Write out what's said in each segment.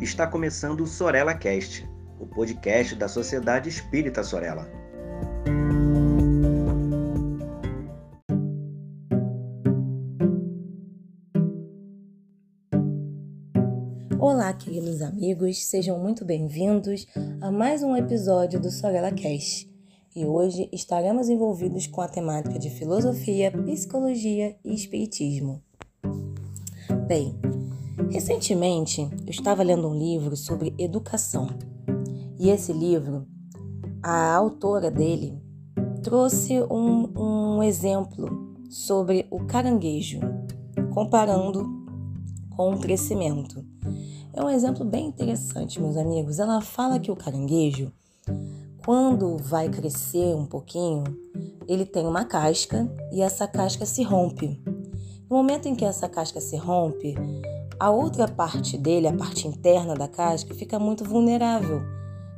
está começando o Sorella Cast, o podcast da Sociedade Espírita Sorella. Olá, queridos amigos, sejam muito bem-vindos a mais um episódio do Sorella Cast. E hoje estaremos envolvidos com a temática de filosofia, psicologia e espiritismo. Bem, recentemente eu estava lendo um livro sobre educação. E esse livro, a autora dele trouxe um, um exemplo sobre o caranguejo, comparando com o crescimento. É um exemplo bem interessante, meus amigos. Ela fala que o caranguejo, quando vai crescer um pouquinho, ele tem uma casca e essa casca se rompe. No momento em que essa casca se rompe, a outra parte dele, a parte interna da casca, fica muito vulnerável,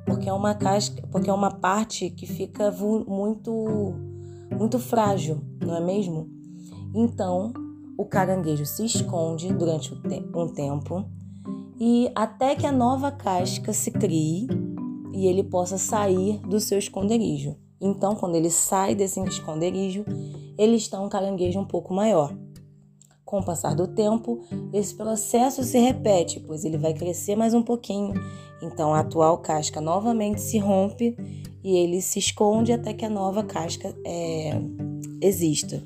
porque é uma casca, porque é uma parte que fica muito muito frágil, não é mesmo? Então, o caranguejo se esconde durante um tempo e até que a nova casca se crie e ele possa sair do seu esconderijo. Então, quando ele sai desse esconderijo, ele está um caranguejo um pouco maior. Com o passar do tempo, esse processo se repete, pois ele vai crescer mais um pouquinho. Então a atual casca novamente se rompe e ele se esconde até que a nova casca é, exista.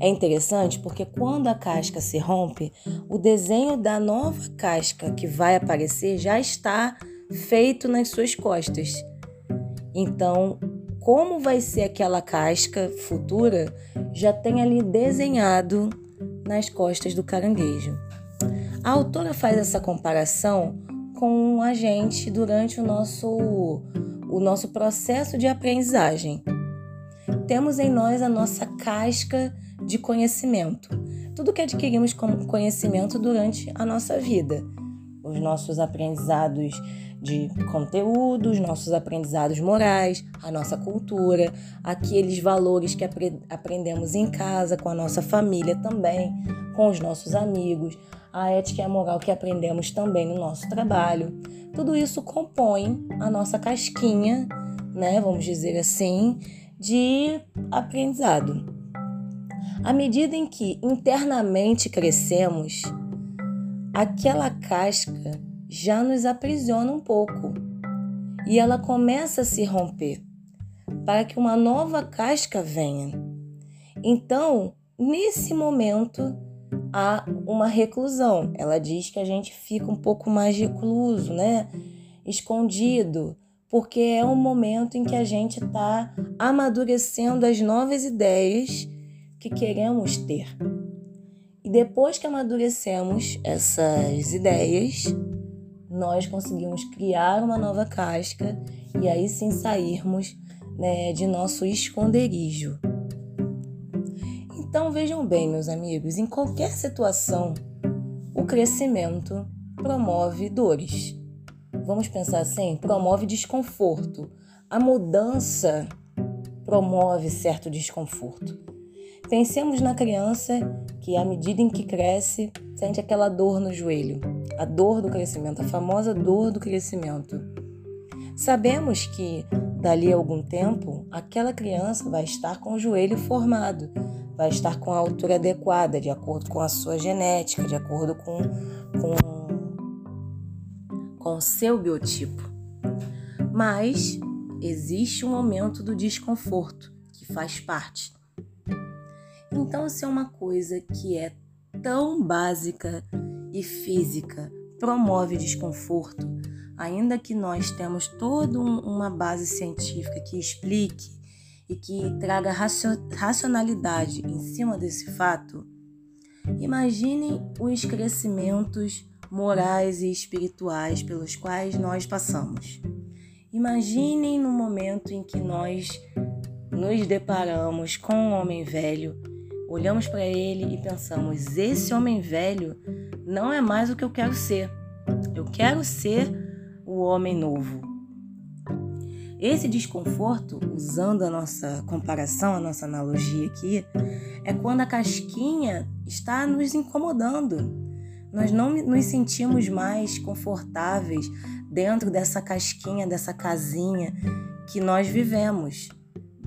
É interessante porque quando a casca se rompe, o desenho da nova casca que vai aparecer já está feito nas suas costas. Então, como vai ser aquela casca futura, já tem ali desenhado nas costas do caranguejo. A autora faz essa comparação com a gente durante o nosso, o nosso processo de aprendizagem. Temos em nós a nossa casca de conhecimento, tudo que adquirimos como conhecimento durante a nossa vida, os nossos aprendizados de conteúdo, os nossos aprendizados morais, a nossa cultura, aqueles valores que apre aprendemos em casa, com a nossa família também, com os nossos amigos, a ética e a moral que aprendemos também no nosso trabalho. Tudo isso compõe a nossa casquinha, né, vamos dizer assim, de aprendizado. À medida em que internamente crescemos, aquela casca já nos aprisiona um pouco e ela começa a se romper para que uma nova casca venha. Então, nesse momento, há uma reclusão. Ela diz que a gente fica um pouco mais recluso, né? Escondido, porque é o momento em que a gente está amadurecendo as novas ideias que queremos ter. E depois que amadurecemos essas ideias, nós conseguimos criar uma nova casca e aí sim sairmos né, de nosso esconderijo. Então vejam bem, meus amigos, em qualquer situação, o crescimento promove dores. Vamos pensar assim: promove desconforto. A mudança promove certo desconforto. Pensemos na criança que, à medida em que cresce, sente aquela dor no joelho, a dor do crescimento, a famosa dor do crescimento. Sabemos que, dali a algum tempo, aquela criança vai estar com o joelho formado, vai estar com a altura adequada, de acordo com a sua genética, de acordo com, com, com o seu biotipo. Mas existe um momento do desconforto que faz parte. Então, se é uma coisa que é tão básica e física, promove desconforto, ainda que nós temos toda uma base científica que explique e que traga racionalidade em cima desse fato, imaginem os crescimentos morais e espirituais pelos quais nós passamos. Imaginem no momento em que nós nos deparamos com um homem velho Olhamos para ele e pensamos: esse homem velho não é mais o que eu quero ser. Eu quero ser o homem novo. Esse desconforto, usando a nossa comparação, a nossa analogia aqui, é quando a casquinha está nos incomodando. Nós não nos sentimos mais confortáveis dentro dessa casquinha, dessa casinha que nós vivemos,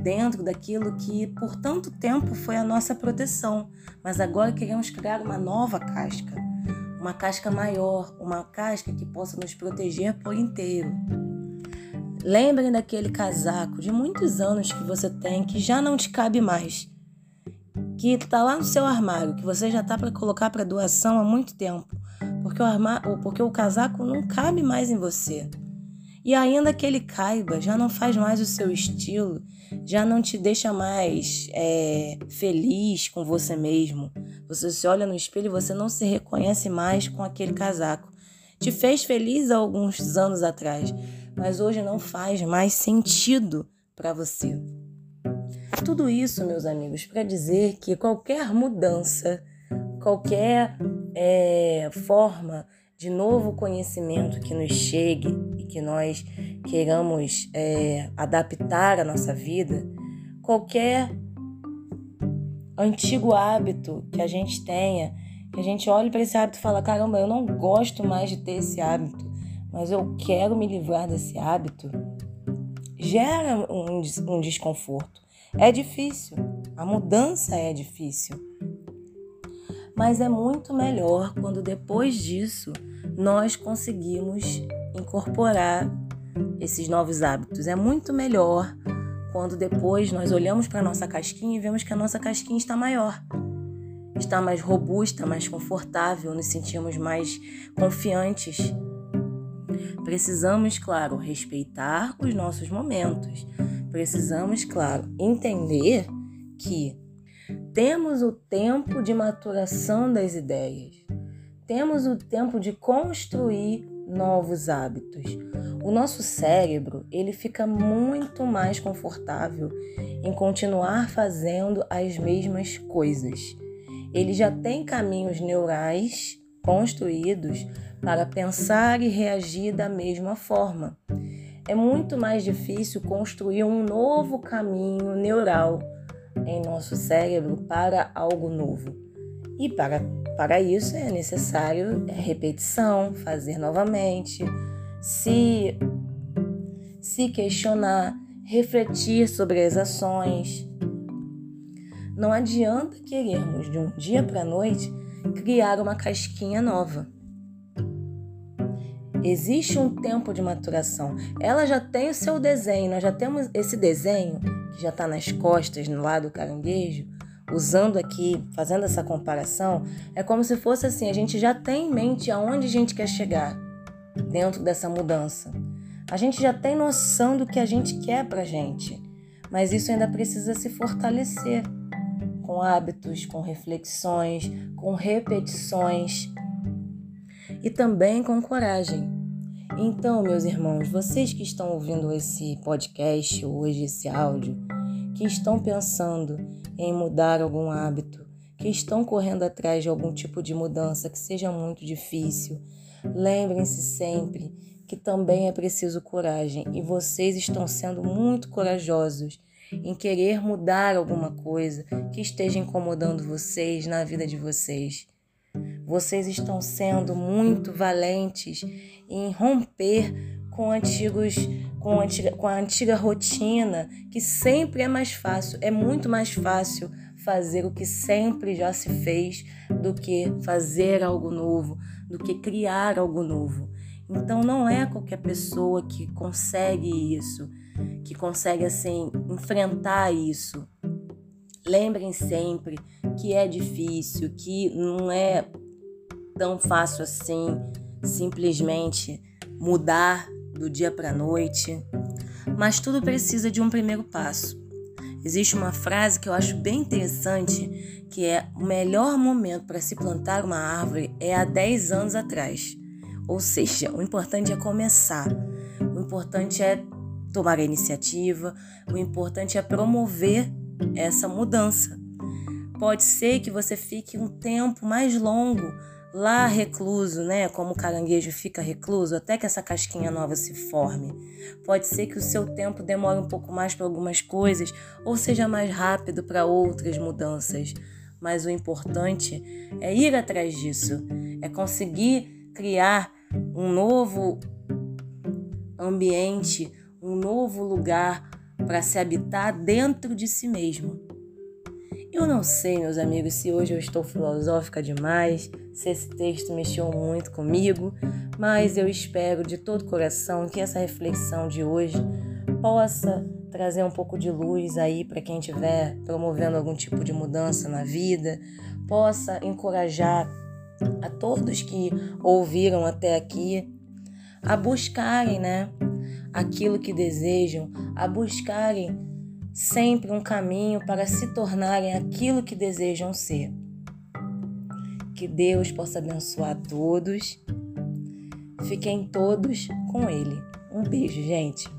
dentro daquilo que por tanto tempo foi a nossa proteção, mas agora queremos criar uma nova casca, uma casca maior, uma casca que possa nos proteger por inteiro. Lembrem daquele casaco de muitos anos que você tem que já não te cabe mais, que está lá no seu armário, que você já está para colocar para doação há muito tempo, porque o, armário, porque o casaco não cabe mais em você. E ainda que ele caiba, já não faz mais o seu estilo, já não te deixa mais é, feliz com você mesmo. Você se olha no espelho e você não se reconhece mais com aquele casaco. Te fez feliz há alguns anos atrás, mas hoje não faz mais sentido para você. Tudo isso, meus amigos, para dizer que qualquer mudança, qualquer é, forma de novo conhecimento que nos chegue que nós queiramos é, adaptar à nossa vida, qualquer antigo hábito que a gente tenha, que a gente olhe para esse hábito e fala: caramba, eu não gosto mais de ter esse hábito, mas eu quero me livrar desse hábito, gera um, um desconforto. É difícil, a mudança é difícil. Mas é muito melhor quando depois disso nós conseguimos incorporar esses novos hábitos. É muito melhor quando depois nós olhamos para nossa casquinha e vemos que a nossa casquinha está maior, está mais robusta, mais confortável, nos sentimos mais confiantes. Precisamos, claro, respeitar os nossos momentos. Precisamos, claro, entender que temos o tempo de maturação das ideias temos o tempo de construir novos hábitos. O nosso cérebro, ele fica muito mais confortável em continuar fazendo as mesmas coisas. Ele já tem caminhos neurais construídos para pensar e reagir da mesma forma. É muito mais difícil construir um novo caminho neural em nosso cérebro para algo novo. E para para isso é necessário repetição, fazer novamente, se, se questionar, refletir sobre as ações. Não adianta querermos de um dia para a noite criar uma casquinha nova. Existe um tempo de maturação. Ela já tem o seu desenho, nós já temos esse desenho que já está nas costas, no lado do caranguejo, usando aqui, fazendo essa comparação, é como se fosse assim: a gente já tem em mente aonde a gente quer chegar dentro dessa mudança. A gente já tem noção do que a gente quer pra gente, mas isso ainda precisa se fortalecer com hábitos, com reflexões, com repetições e também com coragem. Então, meus irmãos, vocês que estão ouvindo esse podcast hoje, esse áudio, que estão pensando em mudar algum hábito, que estão correndo atrás de algum tipo de mudança que seja muito difícil, lembrem-se sempre que também é preciso coragem e vocês estão sendo muito corajosos em querer mudar alguma coisa que esteja incomodando vocês na vida de vocês. Vocês estão sendo muito valentes em romper com antigos com a, antiga, com a antiga rotina, que sempre é mais fácil, é muito mais fácil fazer o que sempre já se fez do que fazer algo novo, do que criar algo novo. Então não é qualquer pessoa que consegue isso, que consegue assim enfrentar isso. Lembrem sempre que é difícil, que não é tão fácil assim simplesmente mudar do dia para a noite, mas tudo precisa de um primeiro passo. Existe uma frase que eu acho bem interessante, que é o melhor momento para se plantar uma árvore é há 10 anos atrás. Ou seja, o importante é começar. O importante é tomar a iniciativa, o importante é promover essa mudança. Pode ser que você fique um tempo mais longo lá recluso, né? Como o caranguejo fica recluso até que essa casquinha nova se forme. Pode ser que o seu tempo demore um pouco mais para algumas coisas ou seja mais rápido para outras mudanças. Mas o importante é ir atrás disso, é conseguir criar um novo ambiente, um novo lugar para se habitar dentro de si mesmo. Eu não sei, meus amigos, se hoje eu estou filosófica demais, se esse texto mexeu muito comigo, mas eu espero de todo coração que essa reflexão de hoje possa trazer um pouco de luz aí para quem estiver promovendo algum tipo de mudança na vida, possa encorajar a todos que ouviram até aqui a buscarem, né, aquilo que desejam, a buscarem sempre um caminho para se tornarem aquilo que desejam ser. Que Deus possa abençoar todos. Fiquem todos com Ele. Um beijo, gente.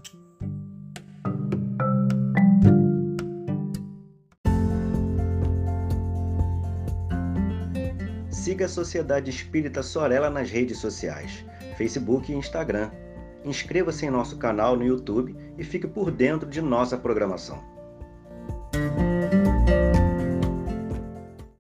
Siga a Sociedade Espírita Sorella nas redes sociais, Facebook e Instagram. Inscreva-se em nosso canal no YouTube e fique por dentro de nossa programação.